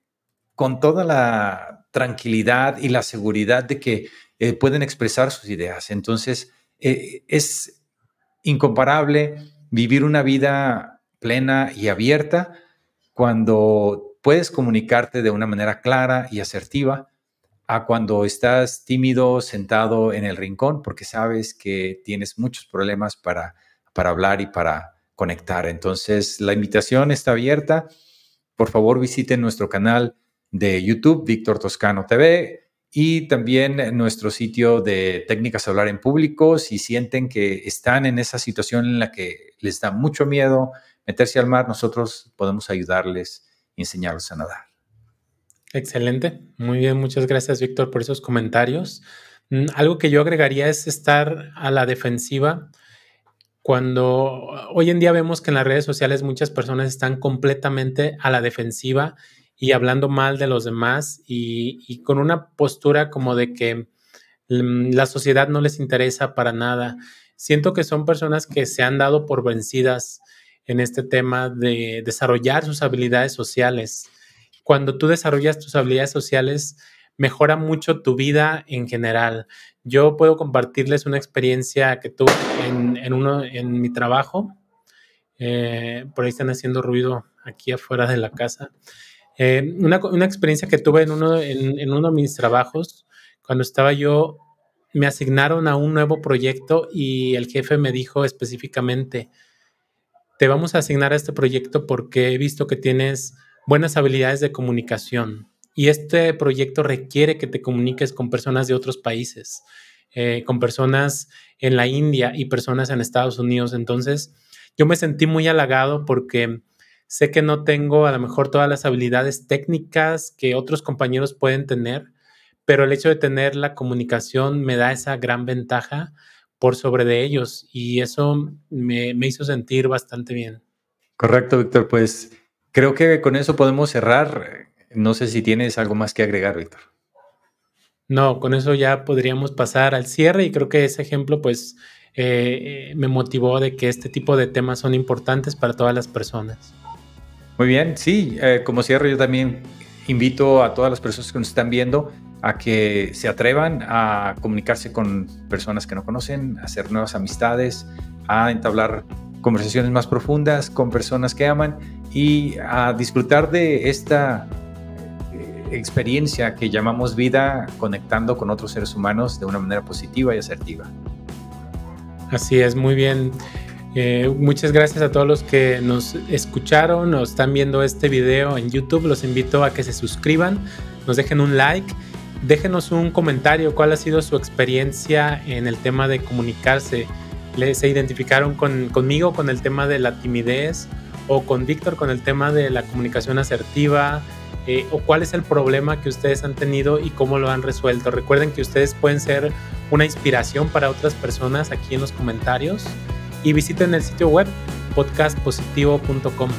con toda la tranquilidad y la seguridad de que eh, pueden expresar sus ideas. Entonces, eh, es incomparable vivir una vida plena y abierta cuando puedes comunicarte de una manera clara y asertiva a cuando estás tímido, sentado en el rincón, porque sabes que tienes muchos problemas para, para hablar y para conectar. Entonces, la invitación está abierta. Por favor, visiten nuestro canal de YouTube, Víctor Toscano TV, y también nuestro sitio de técnicas de hablar en público. Si sienten que están en esa situación en la que les da mucho miedo meterse al mar, nosotros podemos ayudarles y enseñarles a nadar. Excelente. Muy bien, muchas gracias, Víctor, por esos comentarios. Mm, algo que yo agregaría es estar a la defensiva. Cuando hoy en día vemos que en las redes sociales muchas personas están completamente a la defensiva y hablando mal de los demás y, con una postura como de que mm, la sociedad no les interesa para nada. Siento que son personas que se han dado por vencidas en este tema de desarrollar sus habilidades sociales cuando tú desarrollas tus habilidades sociales, mejora mucho tu vida en general. Yo puedo compartirles una experiencia que tuve en, uno, en mi trabajo. Eh, por ahí están haciendo ruido aquí afuera de la casa. Eh, una, experiencia que tuve en uno, en uno de mis trabajos, cuando estaba yo, me asignaron a un nuevo proyecto y el jefe me dijo específicamente, te vamos a asignar a este proyecto porque he visto que tienes buenas habilidades de comunicación. Y este proyecto requiere que te comuniques con personas de otros países, eh, con personas en la India y personas en Estados Unidos. Entonces, yo me sentí muy halagado porque sé que no tengo a lo mejor todas las habilidades técnicas que otros compañeros pueden tener, pero el hecho de tener la comunicación me da esa gran ventaja por sobre de ellos y eso me, me hizo sentir bastante bien. Correcto, Víctor. Pues creo que con eso podemos cerrar. No sé si tienes algo más que agregar, Víctor. No, con eso ya podríamos pasar al cierre y creo que ese ejemplo pues eh, me motivó de que este tipo de temas son importantes para todas las personas. Muy bien, sí, eh, como cierre yo también invito a todas las personas que nos están viendo a que se atrevan a comunicarse con personas que no conocen, a hacer nuevas amistades, a entablar conversaciones más profundas con personas que aman y a disfrutar de esta experiencia que llamamos vida conectando con otros seres humanos de una manera positiva y asertiva. Así es, muy bien. Eh, muchas gracias a todos los que nos escucharon o están viendo este video en YouTube. Los invito a que se suscriban, nos dejen un like, déjenos un comentario cuál ha sido su experiencia en el tema de comunicarse. ¿Se identificaron conmigo con el tema de la timidez o con Víctor con el tema de la comunicación asertiva? Eh, o cuál es el problema que ustedes han tenido y cómo lo han resuelto. Recuerden que ustedes pueden ser una inspiración para otras personas aquí en los comentarios y visiten el sitio web podcastpositivo.com.